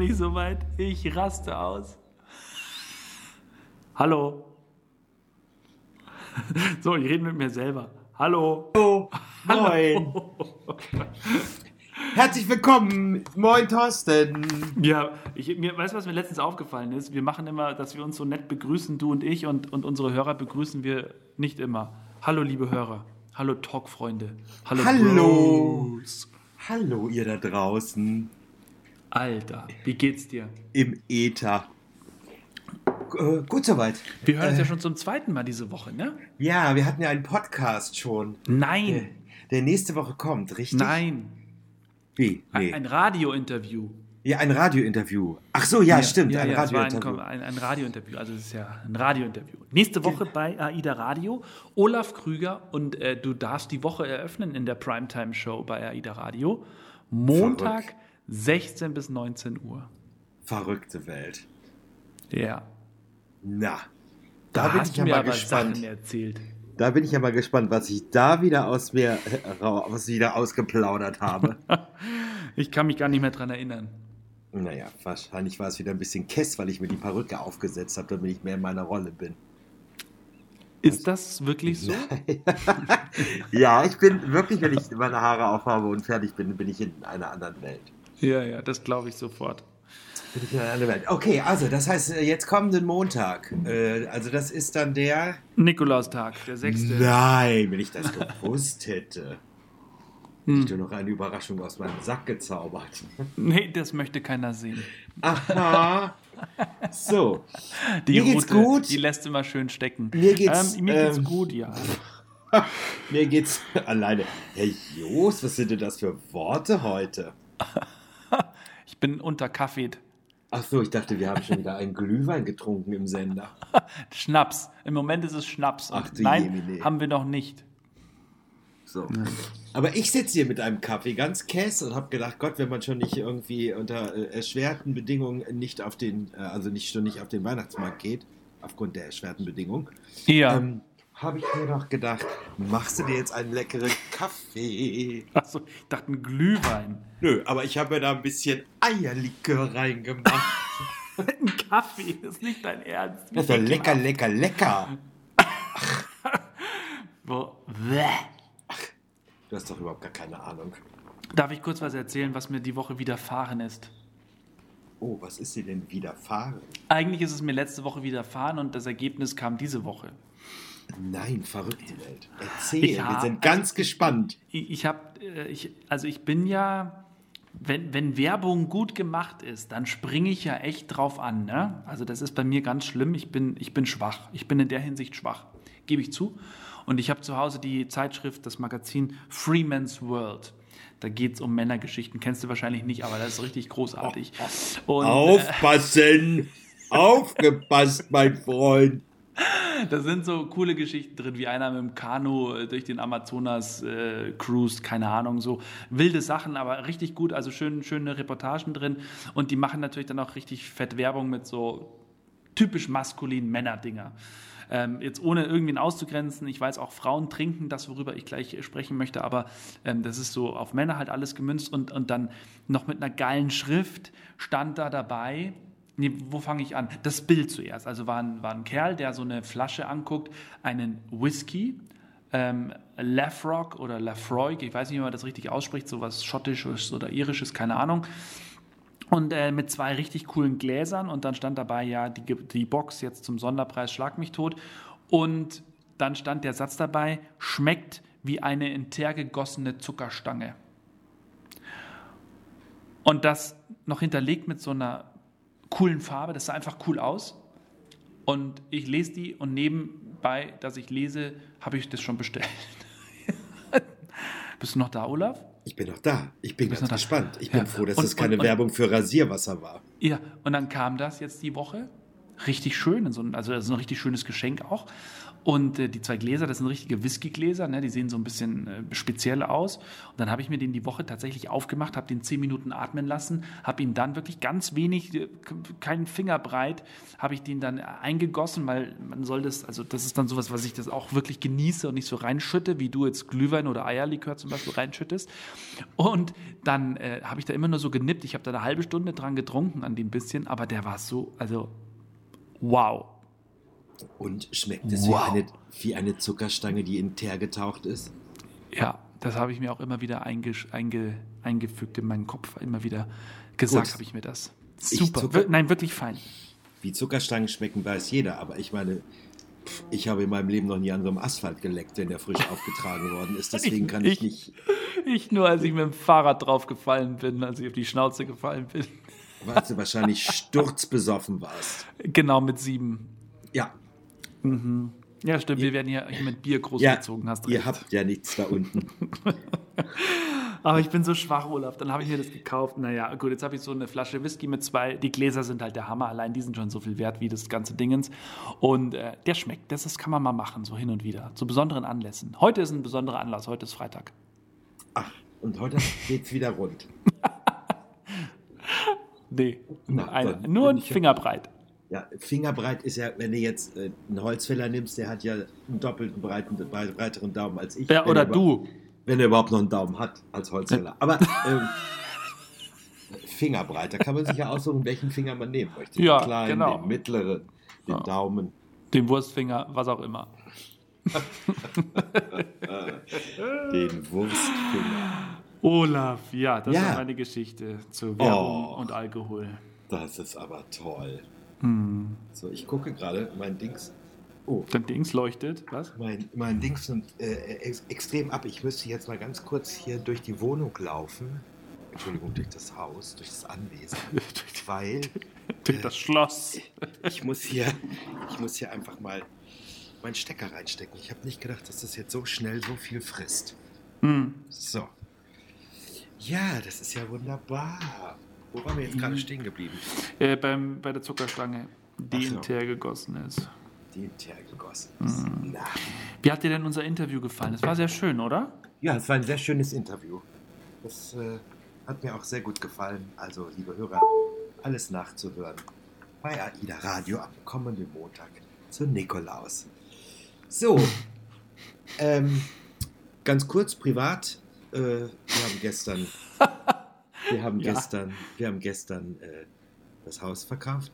Nicht so weit. Ich raste aus. Hallo. So, ich rede mit mir selber. Hallo. Hallo. Moin. Herzlich willkommen. Moin, Thorsten. Ja, ich, mir, weißt du, was mir letztens aufgefallen ist? Wir machen immer, dass wir uns so nett begrüßen, du und ich, und, und unsere Hörer begrüßen wir nicht immer. Hallo, liebe Hörer. Hallo, Talkfreunde. Hallo, Hallo. Bros. Hallo, ihr da draußen Alter, wie geht's dir? im Äther. Äh, gut soweit. Wir hören uns ja schon zum zweiten Mal diese Woche, ne? Ja, wir hatten ja einen Podcast schon. Der, Nein, der nächste Woche kommt, richtig? nein. Wie? Ein, Nee. ein Radiointerview. ja, ein Radiointerview. Ach so, ja, stimmt, Ja, ein ja, es Radiointerview. ein, ein, ein Radiointerview. Also es ist ja ein Radiointerview. Nächste Woche bei AIDA Radio. Olaf Krüger und äh, du darfst die Woche eröffnen in der Primetime-Show bei AIDA Radio. Montag, Verrückt. 16 bis 19 Uhr. Verrückte Welt. Ja. Na, Da, da, bin ich du ja mir mal gespannt. Sachen erzählt. Da bin ich ja mal gespannt, was ich da wieder aus mir was ich wieder ausgeplaudert habe. Ich kann mich gar nicht mehr dran erinnern. naja, wahrscheinlich war es wieder ein bisschen Kess, weil ich mir die Perücke aufgesetzt habe, damit ich mehr in meiner Rolle bin. Ist das wirklich so? Ja, ich bin wirklich, wenn ich meine Haare aufhabe und fertig bin, bin ich in einer anderen Welt. Ja, ja, das glaube ich sofort. Okay, also das heißt, äh, jetzt kommenden Montag. Äh, Also das ist dann der. Nikolaustag, der 6. Nein, wenn ich das gewusst hätte. Hm. Ich noch eine Überraschung aus meinem Sack gezaubert. Nee, das möchte keiner sehen. Aha. So. Die Mir geht's Rute, gut. die lässt immer schön stecken. Mir geht's, ähm, mir geht's ähm, gut, ja. Mir geht's alleine. Herr Jos, was sind denn das für Worte heute? Ich bin unterkaffeet. Ach so, ich dachte, wir haben schon wieder einen Glühwein getrunken im Sender. Schnaps. Im Moment ist es Schnaps. Ach Nein, Jemine. haben wir noch nicht. So. Aber ich sitze hier mit einem Kaffee ganz kess und habe gedacht, Gott, wenn man schon nicht irgendwie unter äh, erschwerten Bedingungen nicht auf den, äh, also nicht schon nicht auf den Weihnachtsmarkt geht, aufgrund der erschwerten Bedingungen, Ja. ähm, habe ich mir doch gedacht, machst du dir jetzt einen leckeren Kaffee? Achso, ich dachte ein Glühwein. Nö, aber ich habe mir da ein bisschen Eierlikör reingemacht. ein Kaffee, das ist nicht dein Ernst. Das ist doch lecker, lecker, lecker. Wo, Bäh. Du hast doch überhaupt gar keine Ahnung. Darf ich kurz was erzählen, was mir die Woche widerfahren ist? Oh, was ist dir denn widerfahren? Eigentlich ist es mir letzte Woche widerfahren und das Ergebnis kam diese Woche. Nein, verrückte Welt. Erzähl, Ich wir hab- sind ganz gespannt. Ich, ich habe, ich, also ich bin ja, wenn, wenn Werbung gut gemacht ist, dann springe ich ja echt drauf an. Ne? Also das ist bei mir ganz schlimm. Ich bin, ich bin schwach. Ich bin in der Hinsicht schwach, gebe ich zu. Und ich habe zu Hause die Zeitschrift, das Magazin Freeman's World. Da geht es um Männergeschichten. Kennst du wahrscheinlich nicht, aber das ist richtig großartig. Und, äh, Aufpassen! Aufgepasst, mein Freund! Da sind so coole Geschichten drin, wie einer mit dem Kanu äh, durch den Amazonas äh, cruist, keine Ahnung, so wilde Sachen, aber richtig gut, also schön, schöne Reportagen drin. Und die machen natürlich dann auch richtig fett Werbung mit so typisch maskulinen Männerdinger. Ähm, jetzt ohne irgendwen auszugrenzen, ich weiß auch, Frauen trinken das, worüber ich gleich sprechen möchte, aber ähm, das ist so auf Männer halt alles gemünzt und, und dann noch mit einer geilen Schrift stand da dabei, Nee, wo fange ich an? Das Bild zuerst. Also war ein, war ein Kerl, der so eine Flasche anguckt, einen Whisky, ähm, Lafrock oder Lafroig, ich weiß nicht, wie man das richtig ausspricht, sowas Schottisches oder Irisches, keine Ahnung. Und äh, mit zwei richtig coolen Gläsern und dann stand dabei ja die, die Box jetzt zum Sonderpreis Schlag mich tot. Und dann stand der Satz dabei, schmeckt wie eine in Teer gegossene Zuckerstange. Und das noch hinterlegt mit so einer coolen Farbe, das sah einfach cool aus. Und ich lese die und nebenbei, dass ich lese, habe ich das schon bestellt. Bist du noch da, Olaf? Ich bin noch da. Ich bin ganz noch da. gespannt. Ich bin Ja. froh, dass Und- das keine und- Werbung für Rasierwasser war. Ja, und dann kam das jetzt die Woche. Richtig schön, also das ist ein richtig schönes Geschenk auch. Und äh, die zwei Gläser, das sind richtige Whiskygläser, ne? die sehen so ein bisschen äh, speziell aus. Und dann habe ich mir den die Woche tatsächlich aufgemacht, habe den zehn Minuten atmen lassen, habe ihn dann wirklich ganz wenig, äh, keinen Finger breit, habe ich den dann eingegossen, weil man soll das, also das ist dann sowas, was ich das auch wirklich genieße und nicht so reinschütte, wie du jetzt Glühwein oder Eierlikör zum Beispiel reinschüttest. Und dann äh, habe ich da immer nur so genippt. Ich habe da eine halbe Stunde dran getrunken an dem bisschen, aber der war so, also wow. Und schmeckt es wow. wie, eine, wie eine Zuckerstange, die in Teer getaucht ist? Ja, das habe ich mir auch immer wieder einge, einge, eingefügt in meinen Kopf. Immer wieder gesagt habe ich mir das. Super. Zucker, Nein, wirklich fein. Wie Zuckerstangen schmecken, weiß jeder. Aber ich meine, ich habe in meinem Leben noch nie an so einem Asphalt geleckt, wenn der frisch aufgetragen worden ist. Deswegen kann ich, ich nicht. Ich nur, als ich mit dem Fahrrad drauf gefallen bin, als ich auf die Schnauze gefallen bin. Weil du wahrscheinlich sturzbesoffen warst. Genau, mit sieben. Ja. Mhm. Ja, stimmt, wir werden hier mit Bier großgezogen, ja, hast du Ihr habt ja nichts da unten. Aber ich bin so schwach, Olaf. Dann habe ich mir das gekauft. Naja, gut, jetzt habe ich so eine Flasche Whisky mit zwei. Die Gläser sind halt der Hammer. Allein die sind schon so viel wert wie das ganze Dingens. Und äh, der schmeckt. Das, das kann man mal machen, so hin und wieder. Zu besonderen Anlässen. Heute ist ein besonderer Anlass. Heute ist Freitag. Ach, und heute geht es wieder rund. nee, Na, ein, nur ein Fingerbreit. Ja, Fingerbreit ist ja, wenn du jetzt äh, einen Holzfäller nimmst, der hat ja einen doppelten breiten, breiteren Daumen als ich. Ja, oder du. Wenn er überhaupt noch einen Daumen hat als Holzfäller. Aber ähm, Fingerbreit, da kann man sich ja aussuchen, welchen Finger man nehmen möchte. Ja, den kleinen, genau. den mittleren, den ja. Daumen. Den Wurstfinger, was auch immer. den Wurstfinger. Olaf, ja, das ja. war meine Geschichte zu Werbung oh, und Alkohol. Das ist aber toll. Hm. So, ich gucke gerade, mein Dings. Oh. Dein Dings leuchtet, was? Mein, mein Dings nimmt äh, ex extrem ab. Ich müsste jetzt mal ganz kurz hier durch die Wohnung laufen. Entschuldigung, durch das Haus, durch das Anwesen. weil. durch äh, das Schloss. ich, muss hier, ich muss hier einfach mal meinen Stecker reinstecken. Ich habe nicht gedacht, dass das jetzt so schnell so viel frisst. Hm. So. Ja, das ist ja wunderbar. Wo waren wir jetzt gerade stehen geblieben? Äh, beim, bei der Zuckerstange, die so. in Teer gegossen ist. Die in Teer gegossen ist. Mhm. Wie hat dir denn unser Interview gefallen? Es war sehr schön, oder? Ja, es war ein sehr schönes Interview. Das äh, hat mir auch sehr gut gefallen. Also, liebe Hörer, alles nachzuhören bei AIDA Radio am kommenden Montag zu Nikolaus. So, ähm, ganz kurz privat. Äh, wir haben gestern Wir haben ja. gestern, wir haben gestern äh, das Haus verkauft.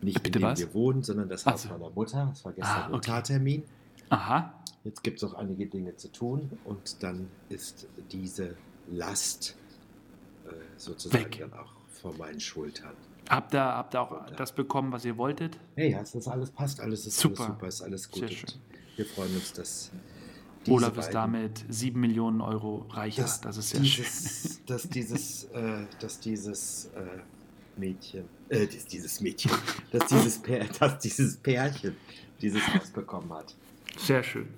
Nicht Bitte in dem was? wir wohnen, sondern das Haus also. meiner Mutter. Das war gestern ah, okay. Notartermin. Aha. Jetzt gibt es noch einige Dinge zu tun und dann ist diese Last äh, sozusagen Weg. dann auch vor meinen Schultern. Habt ihr, habt ihr auch das bekommen, was ihr wolltet? Hey, ja, das alles passt, alles ist super, alles super ist alles gut. Wir freuen uns, dass Olaf ist damit sieben Millionen Euro reicher. Das, das ist ja dieses, schön. Dass dieses, äh, dass dieses äh, Mädchen, äh, dieses Mädchen, dass dieses, Pär, dass dieses Pärchen dieses Haus bekommen hat. Sehr schön.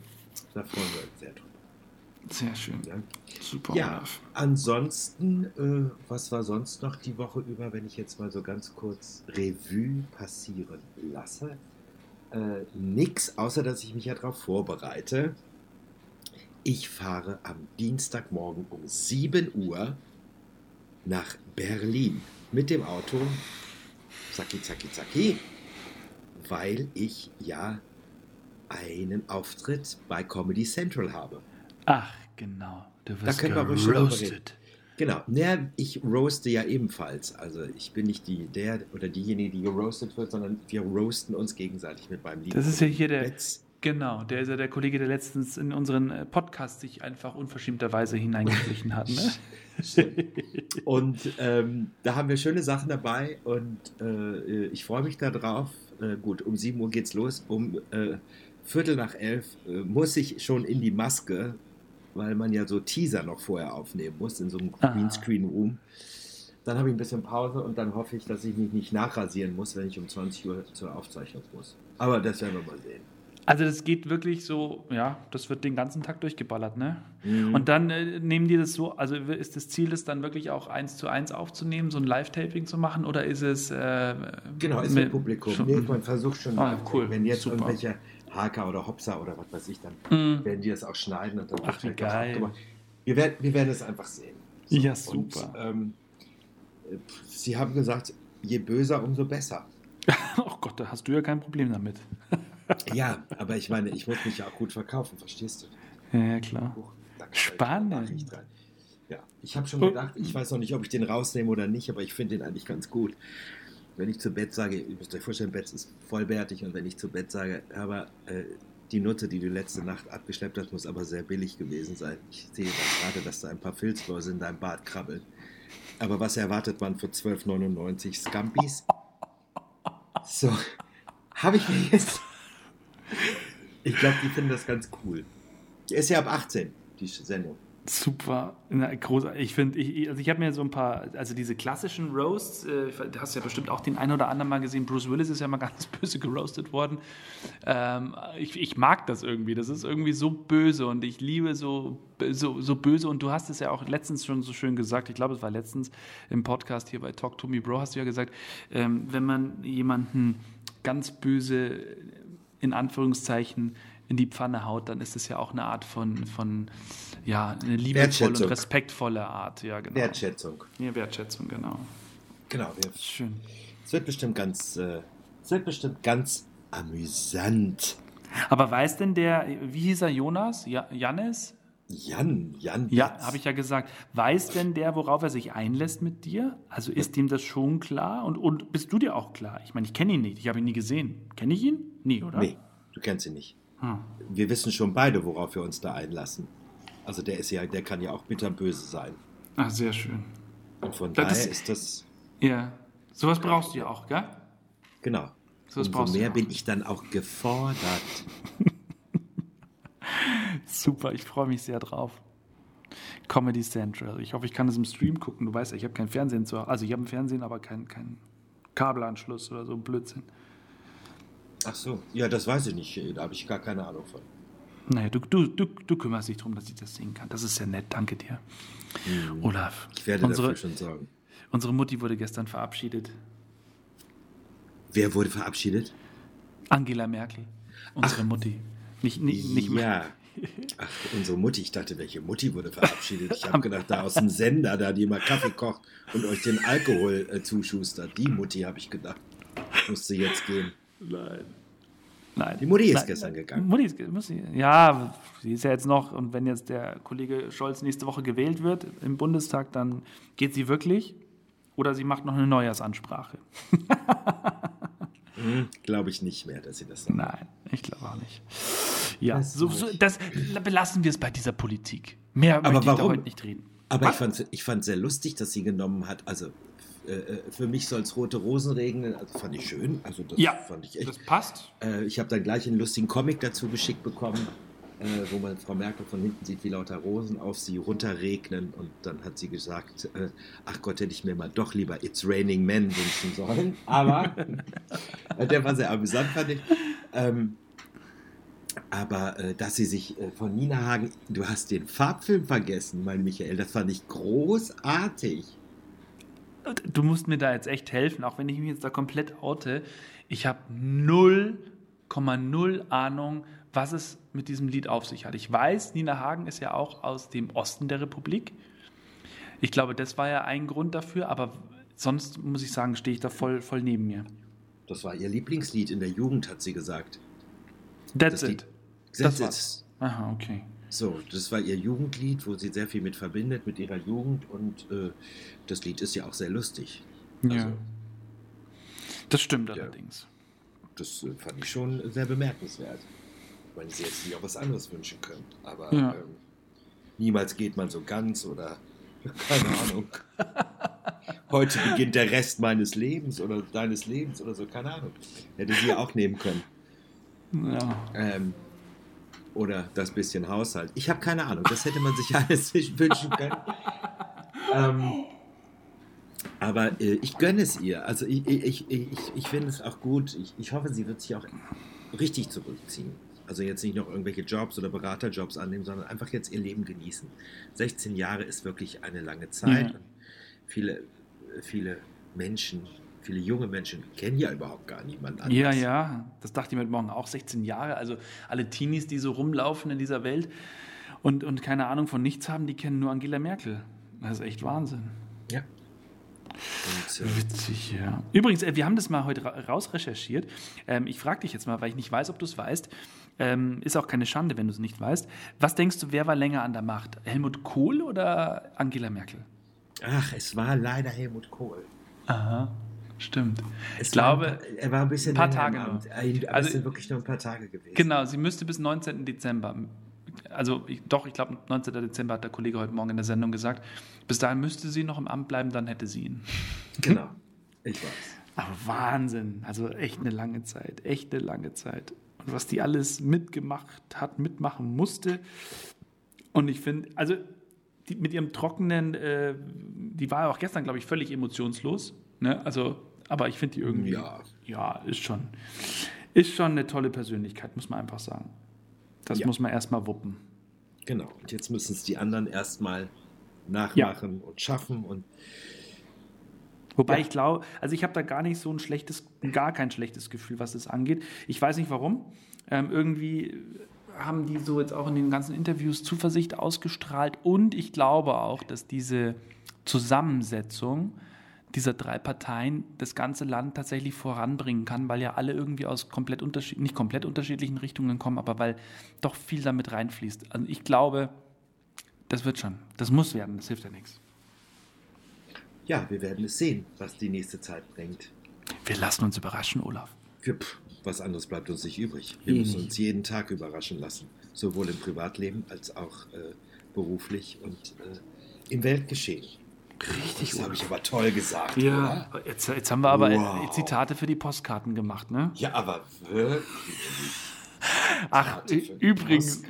Da freuen wir uns sehr drüber. Sehr schön. Ja. Super. Ja, ansonsten, äh, was war sonst noch die Woche über, wenn ich jetzt mal so ganz kurz Revue passieren lasse? Äh, nix, außer dass ich mich ja darauf vorbereite. Ich fahre am Dienstagmorgen um 7 Uhr nach Berlin mit dem Auto. Zacki, zacki, zacki. Weil ich ja einen Auftritt bei Comedy Central habe. Ach, genau. Du wirst da können wir roasted. Genau. Naja, ich roaste ja ebenfalls. Also ich bin nicht die, der oder diejenige, die geroastet wird, sondern wir roasten uns gegenseitig mit meinem Lied. Das ist ja hier der, Betz. Genau, der ist ja der Kollege, der letztens in unseren äh, Podcast sich einfach unverschämterweise hineingeschlichen hat. Ne? und ähm, da haben wir schöne Sachen dabei und äh, ich freue mich darauf. Äh, gut, um 7 Uhr geht's los. Um äh, Viertel nach elf äh, muss ich schon in die Maske, weil man ja so Teaser noch vorher aufnehmen muss in so einem ah. Greenscreen-Room. Dann habe ich ein bisschen Pause und dann hoffe ich, dass ich mich nicht nachrasieren muss, wenn ich um 20 Uhr zur Aufzeichnung muss. Aber das werden wir mal sehen. Also das geht wirklich so, ja, das wird den ganzen Tag durchgeballert, ne? Mhm. Und dann äh, nehmen die das so, also ist das Ziel, das dann wirklich auch eins zu eins aufzunehmen, so ein Live-Taping zu machen, oder ist es... Äh, genau, ist mit Publikum. Schon, nee, man versucht schon, ah, cool, wenn jetzt super. irgendwelche Haka oder Hopsa oder was weiß ich, dann Mhm. werden die das auch schneiden und dann Ach, wird auch geil. abgemacht. Wir werden, wir werden es einfach sehen. Ja, Und, super. ähm, äh, Sie haben gesagt, je böser, umso besser. Oh Gott, da hast du ja kein Problem damit. Ja, aber ich meine, ich muss mich ja auch gut verkaufen, verstehst du? Ja, klar. Spannend. rein. Ja, ich habe schon Oh. gedacht, ich weiß noch nicht, ob ich den rausnehme oder nicht, aber ich finde den eigentlich ganz gut. Wenn ich zu Bett sage, ihr müsst euch vorstellen, Bett ist vollbärtig und wenn ich zu Bett sage, aber äh, die Nutte, die du letzte Nacht abgeschleppt hast, muss aber sehr billig gewesen sein. Ich sehe gerade, dass da ein paar Filzläuse in deinem Bad krabbeln. Aber was erwartet man für 12,99 Scampis? So, habe ich mir jetzt. Ich glaube, die finden das ganz cool. Ist ja ab 18, die Sendung. Super, Na, großartig. Ich finde, ich- also ich habe mir so ein paar, also diese klassischen Roasts, äh, du hast ja bestimmt auch den einen oder anderen mal gesehen. Bruce Willis ist ja mal ganz böse geroastet worden. Ähm, ich, ich mag das irgendwie. Das ist irgendwie so böse und ich liebe so, so, so böse. Und du hast es ja auch letztens schon so schön gesagt. Ich glaube, es war letztens im Podcast hier bei Talk to Me Bro, hast du ja gesagt, ähm, wenn man jemanden ganz böse in Anführungszeichen in die Pfanne haut, dann ist es ja auch eine Art von, von ja, eine liebevolle und respektvolle Art. Ja, genau. Wertschätzung. Ja, Wertschätzung, genau. Genau. wir- Schön. Es wird bestimmt ganz, äh, es wird bestimmt ganz amüsant. Aber weiß denn der, wie hieß er, Jonas? Ja, Jannis? Jan, Jan. Ja, habe ich ja gesagt. Weiß denn der, worauf er sich einlässt mit dir? Also ist ihm das schon klar? Und, und bist du dir auch klar? Ich meine, ich kenne ihn nicht. Ich habe ihn nie gesehen. Kenne ich ihn? Nie, oder? Nee, du kennst ihn nicht. Hm. Wir wissen schon beide, worauf wir uns da einlassen. Also der ist ja, der kann ja auch bitterböse sein. Ach, sehr schön. Und von Das daher ist- ist das, Ja. Sowas brauchst du ja auch, gell? genau. So was Umso brauchst du mehr bin ich dann auch gefordert. Super, ich freue mich sehr drauf. Comedy Central. Ich hoffe, ich kann es im Stream gucken. Du weißt ja, ich habe kein Fernsehen zu Also ich habe ein Fernsehen, aber keinen kein Kabelanschluss oder so ein Blödsinn. Ach so, ja, das weiß ich nicht. Da habe ich gar keine Ahnung von. Naja, du, du, du, du kümmerst dich darum, dass ich das sehen kann. Das ist sehr nett, danke dir. Olaf, Mhm. Ich werde unsere, dafür schon sorgen. unsere Mutti wurde gestern verabschiedet. Wer wurde verabschiedet? Angela Merkel, unsere Mutti. Nicht, nicht, nicht ja. Ach, unsere Mutti. Ich dachte, welche Mutti wurde verabschiedet? Ich habe gedacht, da aus dem Sender, da die immer Kaffee kocht und euch den Alkohol äh, zuschustert. Die Mutti, habe ich gedacht. Musste jetzt gehen. Nein. Nein. Die Mutti ist Nein. gestern gegangen. Mutti ist, muss sie, ja, sie ist ja jetzt noch, und wenn jetzt der Kollege Scholz nächste Woche gewählt wird im Bundestag, dann geht sie wirklich oder sie macht noch eine Neujahrsansprache. Hm, Glaube ich nicht mehr, dass sie das sagt. Nein, ich glaube auch nicht. Ja, Das so, so, ich. das belassen wir es bei dieser Politik. Mehr Aber möchte ich da warum? heute nicht reden. Aber ich fand ich fand sehr lustig, dass sie genommen hat. Also äh, äh, für mich soll es rote Rosen regnen. Also fand ich schön. Also das Ja, fand ich echt. das passt. Äh, ich habe dann gleich einen lustigen Comic dazu geschickt bekommen, äh, wo man Frau Merkel von hinten sieht, wie lauter Rosen auf sie runterregnen. Und dann hat sie gesagt, äh, ach Gott, hätte ich mir mal doch lieber It's Raining Men wünschen sollen. Aber der war sehr amüsant, fand ich. Ähm, aber äh, dass sie sich äh, von Nina Hagen, du hast den Farbfilm vergessen, mein Michael, das fand ich großartig. Du musst mir da jetzt echt helfen, auch wenn ich mich jetzt da komplett oute. Ich habe 0,0 Ahnung, was es mit diesem Lied auf sich hat. Ich weiß, Nina Hagen ist ja auch aus dem Osten der Republik. Ich glaube, das war ja ein Grund dafür, aber sonst muss ich sagen, stehe ich da voll, voll neben mir. Das war ihr Lieblingslied in der Jugend, hat sie gesagt. That's Das it. Lied. Das Das war's. Aha, okay. So, das war ihr Jugendlied, wo sie sehr viel mit verbindet, mit ihrer Jugend. Und äh, das Lied ist ja auch sehr lustig. Ja. Also, Das stimmt Ja. allerdings. das äh, fand ich schon sehr bemerkenswert. Wenn sie jetzt sich auch was anderes wünschen können. Aber Ja. ähm, niemals geht man so ganz oder keine Ahnung. Heute beginnt der Rest meines Lebens oder deines Lebens oder so, keine Ahnung. Hätte sie auch nehmen können. Ja. Ähm, oder das bisschen Haushalt. Ich habe keine Ahnung. Das hätte man sich alles wünschen können. ähm, aber äh, ich gönne es ihr. Also ich, ich, ich, ich, finde es auch gut. Ich, ich hoffe, sie wird sich auch richtig zurückziehen. Also jetzt nicht noch irgendwelche Jobs oder Beraterjobs annehmen, sondern einfach jetzt ihr Leben genießen. 16 Jahre ist wirklich eine lange Zeit. Und viele, viele Menschen viele junge Menschen kennen ja überhaupt gar niemanden anders. Ja, ja, das dachte ich mir heute Morgen auch. 16 Jahre, also alle Teenies, die so rumlaufen in dieser Welt und, und keine Ahnung von nichts haben, die kennen nur Angela Merkel. Das ist echt Wahnsinn. Ja. Und, äh, Witzig, ja. Übrigens, äh, wir haben das mal heute raus recherchiert. Ähm, ich frage dich jetzt mal, weil ich nicht weiß, ob du es weißt. Ähm, ist auch keine Schande, wenn du es nicht weißt. Was denkst du, wer war länger an der Macht? Helmut Kohl oder Angela Merkel? Ach, es war leider Helmut Kohl. Aha. Stimmt. Es ich glaube, war, er war ein bisschen ein paar Tage nur. Aber also, es sind wirklich nur ein paar Tage gewesen. Genau, sie müsste bis 19. Dezember. Also ich, doch, ich glaube 19. Dezember hat der Kollege heute Morgen in der Sendung gesagt. Bis dahin müsste sie noch im Amt bleiben, dann hätte sie ihn. Genau, ich weiß. Aber Wahnsinn, also echt eine lange Zeit, echt eine lange Zeit. Und was die alles mitgemacht hat, mitmachen musste. Und ich finde, also die, mit ihrem trockenen, äh, die war ja auch gestern, glaube ich, völlig emotionslos. Ne? Also, aber ich finde die irgendwie, ja. ja, ist schon, ist schon eine tolle Persönlichkeit, muss man einfach sagen. Das ja. muss man erstmal wuppen. Genau. Und jetzt müssen es die anderen erstmal nachmachen ja. und schaffen und Wobei ja. ich glaube, also ich habe da gar nicht so ein schlechtes, gar kein schlechtes Gefühl, was das angeht. Ich weiß nicht warum. Ähm, irgendwie haben die so jetzt auch in den ganzen Interviews Zuversicht ausgestrahlt und ich glaube auch, dass diese Zusammensetzung dieser drei Parteien das ganze Land tatsächlich voranbringen kann, weil ja alle irgendwie aus komplett unterschiedlichen, nicht komplett unterschiedlichen Richtungen kommen, aber weil doch viel damit reinfließt. Also ich glaube, das wird schon. Das muss werden, das hilft ja nichts. Ja, wir werden es sehen, was die nächste Zeit bringt. Wir lassen uns überraschen, Olaf. Pff, was anderes bleibt uns nicht übrig. Wir müssen uns jeden Tag überraschen lassen, sowohl im Privatleben als auch äh, beruflich und äh, im Weltgeschehen. Richtig, das habe ich aber toll gesagt. Ja, jetzt, jetzt, haben wir aber wow. Zitate für die Postkarten gemacht, ne? Ja, aber wirklich. Ach, übrigens,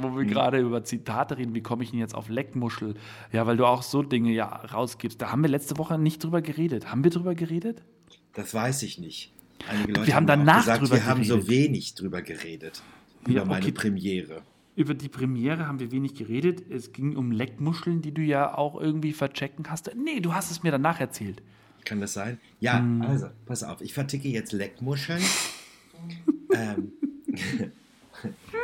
wo wir hm. gerade über Zitate reden, wie komme ich denn jetzt auf Leckmuschel? Ja, weil du auch so Dinge ja rausgibst. Da haben wir letzte Woche nicht drüber geredet. Haben wir drüber geredet? Das weiß ich nicht. Einige Leute wir haben, haben danach gesagt, drüber wir geredet. haben so wenig drüber geredet. Über ja, okay. meine Premiere über die Premiere haben wir wenig geredet. Es ging um Leckmuscheln, die du ja auch irgendwie verchecken hast. Nee, du hast es mir danach erzählt. Kann das sein? Ja, hm. also, pass auf, ich verticke jetzt Leckmuscheln. ähm,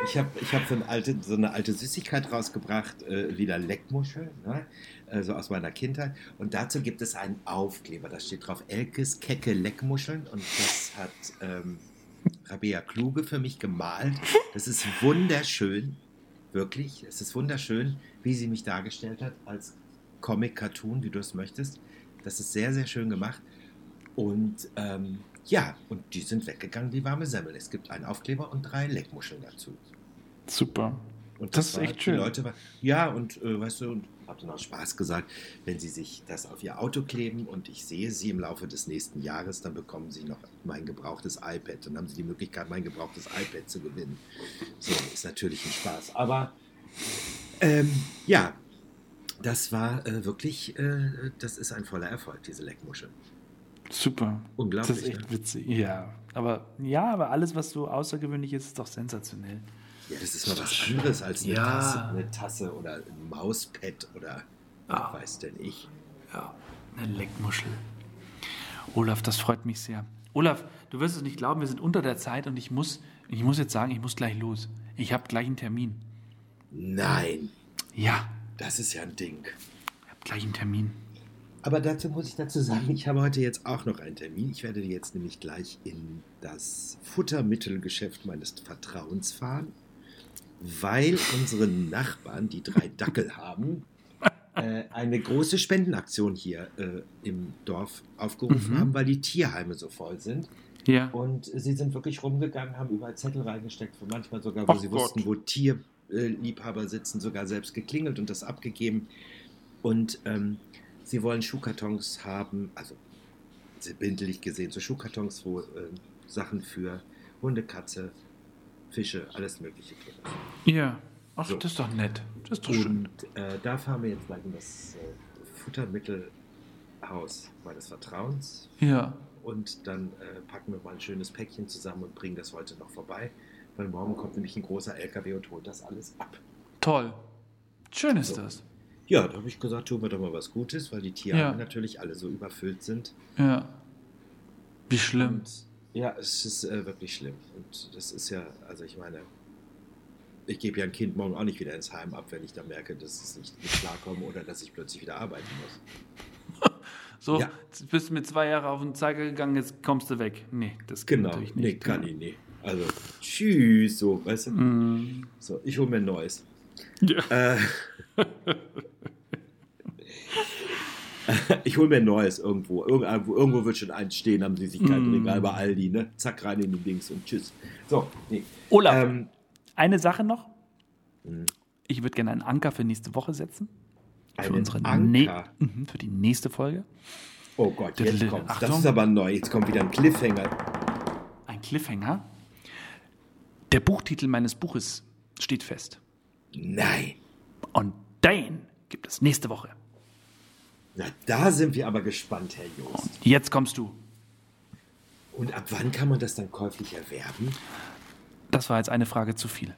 ich habe ich hab so, eine alte, so eine alte Süßigkeit rausgebracht, äh, wieder Leckmuscheln, ne? also aus meiner Kindheit. Und dazu gibt es einen Aufkleber, da steht drauf Elkes kecke Leckmuscheln und das hat ähm, Rabea Kluge für mich gemalt. Das ist wunderschön wirklich. Es ist wunderschön, wie sie mich dargestellt hat als Comic-Cartoon, wie du es möchtest. Das ist sehr, sehr schön gemacht. Und ähm, ja, und die sind weggegangen wie warme Semmel. Es gibt einen Aufkleber und drei Leckmuscheln dazu. Super. Und das, das ist echt schön. Leute ja, und äh, weißt du, und habe dann auch Spaß gesagt, wenn Sie sich das auf Ihr Auto kleben und ich sehe Sie im Laufe des nächsten Jahres, dann bekommen Sie noch mein gebrauchtes iPad. Dann haben Sie die Möglichkeit, mein gebrauchtes iPad zu gewinnen. So, ist natürlich ein Spaß. Aber ähm, ja, das war äh, wirklich, äh, das ist ein voller Erfolg, diese Leckmuschel. Super. Unglaublich. Das ist echt ne? witzig. Ja. Aber ja, aber alles, was so außergewöhnlich ist, ist doch sensationell. Ja, das ist mal was anderes als eine, ja. Tasse, eine Tasse oder ein Mauspad oder ja. weiß denn ich. Ja, eine Leckmuschel. Olaf, das freut mich sehr. Olaf, du wirst es nicht glauben, wir sind unter der Zeit und ich muss, ich muss jetzt sagen, ich muss gleich los. Ich habe gleich einen Termin. Nein. Ja. Das ist ja ein Ding. Ich habe gleich einen Termin. Aber dazu muss ich dazu sagen, ich habe heute jetzt auch noch einen Termin. Ich werde jetzt nämlich gleich in das Futtermittelgeschäft meines Vertrauens fahren weil unsere Nachbarn, die drei Dackel haben, äh, eine große Spendenaktion hier äh, im Dorf aufgerufen mhm. haben, weil die Tierheime so voll sind. Ja. Und sie sind wirklich rumgegangen, haben überall Zettel reingesteckt, manchmal sogar, wo Och sie Gott. wussten, wo Tierliebhaber sitzen, sogar selbst geklingelt und das abgegeben. Und ähm, sie wollen Schuhkartons haben, also bildlich gesehen, so Schuhkartons, wo äh, Sachen für Hunde, Katze, Fische, alles Mögliche drin Ja, ach, so. das ist doch nett. Das ist doch schön. Und äh, da fahren wir jetzt gleich in das äh, Futtermittelhaus meines Vertrauens. Ja. Und dann äh, packen wir mal ein schönes Päckchen zusammen und bringen das heute noch vorbei. Weil morgen kommt nämlich ein großer LKW und holt das alles ab. Toll. Schön ist so. das. Ja, da habe ich gesagt, tun wir doch mal was Gutes, weil die Tiere ja. natürlich alle so überfüllt sind. Ja. Wie schlimm. Und, ja, es ist äh, wirklich schlimm. Und das ist ja, also ich meine, ich gebe ja ein Kind morgen auch nicht wieder ins Heim ab, wenn ich da merke, dass es nicht mit klarkomme oder dass ich plötzlich wieder arbeiten muss. So, ja. jetzt bist du mit zwei Jahren auf den Zeiger gegangen, jetzt kommst du weg. Nee, das geht genau. natürlich nicht. Nee, kann ich nicht. Also, tschüss, so, weißt du? Mm. So, ich hole mir ein neues. Ja. Äh, ich hole mir ein neues irgendwo. irgendwo. Irgendwo wird schon eins stehen am Süßigkeitenregal mm. bei Aldi, ne? Zack, rein in die Dings und tschüss. So, nee. Olaf, ähm, eine Sache noch. Mm. Ich würde gerne einen Anker für nächste Woche setzen. Für unsere Anker? Ne für die nächste Folge. Oh Gott, jetzt kommt Das ist aber neu. Jetzt kommt wieder ein Cliffhanger. Ein Cliffhanger? Der Buchtitel meines Buches steht fest. Nein. Und den gibt es nächste Woche. Na, da sind wir aber gespannt, Herr Jost. Jetzt kommst du. Und ab wann kann man das dann käuflich erwerben? Das war jetzt eine Frage zu viel.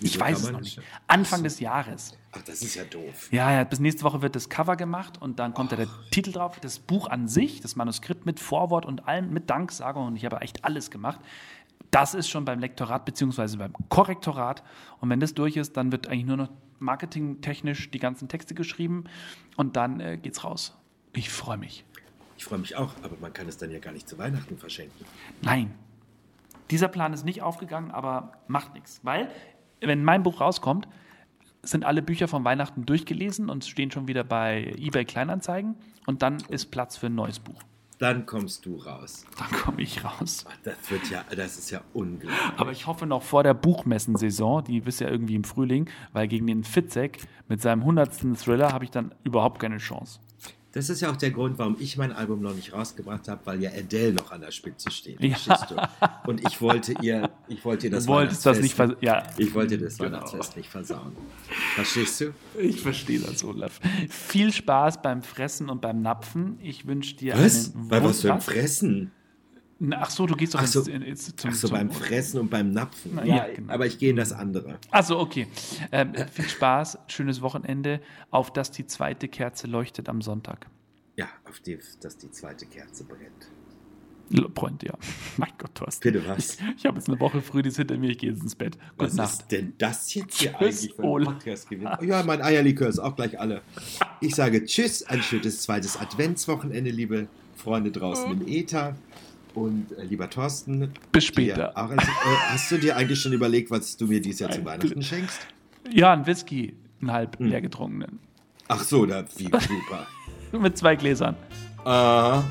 Wieso ich weiß es noch nicht. Anfang so. des Jahres. Ach, das ist ja doof. Ja, ja, bis nächste Woche wird das Cover gemacht und dann kommt oh. da der Titel drauf, das Buch an sich, das Manuskript mit Vorwort und allem, mit Danksagung und ich habe echt alles gemacht. Das ist schon beim Lektorat bzw. beim Korrektorat. Und wenn das durch ist, dann wird eigentlich nur noch marketingtechnisch die ganzen Texte geschrieben und dann äh, geht's raus. Ich freue mich. Ich freue mich auch, aber man kann es dann ja gar nicht zu Weihnachten verschenken. Nein. Dieser Plan ist nicht aufgegangen, aber macht nichts. Weil, wenn mein Buch rauskommt, sind alle Bücher von Weihnachten durchgelesen und stehen schon wieder bei eBay Kleinanzeigen und dann ist Platz für ein neues Buch. Dann kommst du raus. Dann komme ich raus. Das wird ja, das ist ja unglaublich. Aber ich hoffe noch vor der Buchmessensaison, die ist ja irgendwie im Frühling, weil gegen den Fitzek mit seinem 100. Thriller habe ich dann überhaupt keine Chance. Das ist ja auch der Grund, warum ich mein Album noch nicht rausgebracht habe, weil ja Adele noch an der Spitze steht. Ja. Und ich wollte ihr, ich wollte ihr das Wolltest das nicht ja. Ich wollte das genau. Weihnachtsfest nicht versauen. Verstehst du? Ich verstehe das, Olaf. Viel Spaß beim Fressen und beim Napfen. Ich wünsche dir was? einen Bei was für ein Fressen? Ach so, du gehst doch ach so, ins, ins, zum, Ach so, beim Fressen und beim Napfen. Na, ja, genau. aber ich gehe in das andere. Ach so, okay. Ähm, viel Spaß, schönes Wochenende, auf dass die zweite Kerze leuchtet am Sonntag. Ja, auf die, dass die zweite Kerze brennt. Brennt, ja. Mein Gott, Thorsten. Bitte was? Ich, ich habe jetzt eine Woche früh, die ist hinter mir, ich gehe jetzt ins Bett. Gute was Nacht. ist denn das jetzt hier tschüss, eigentlich für ein Podcast gewesen? Oh ja, mein Eierlikör ist auch gleich alle. Ich sage Tschüss, ein schönes zweites Adventswochenende, liebe Freunde draußen im Äther. Und äh, lieber Thorsten, bis später. Auch, äh, hast du dir eigentlich schon überlegt, was du mir dieses Jahr zu Weihnachten schenkst? Ja, ein Whisky, einen halb hm. leer getrunkenen. Ach so, da wie super. Mit zwei Gläsern. Aha.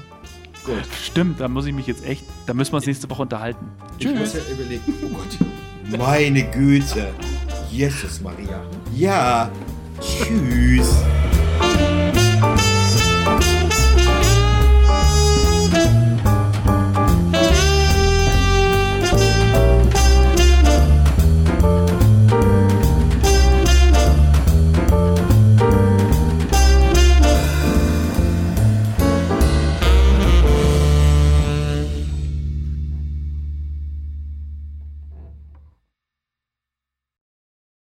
Gut. Stimmt, da muss ich mich jetzt echt, da müssen wir uns nächste Woche unterhalten. Tschüss. Ich muss ja überlegen. Oh Gott. Meine Güte. Jesus Maria. Ja. Tschüss.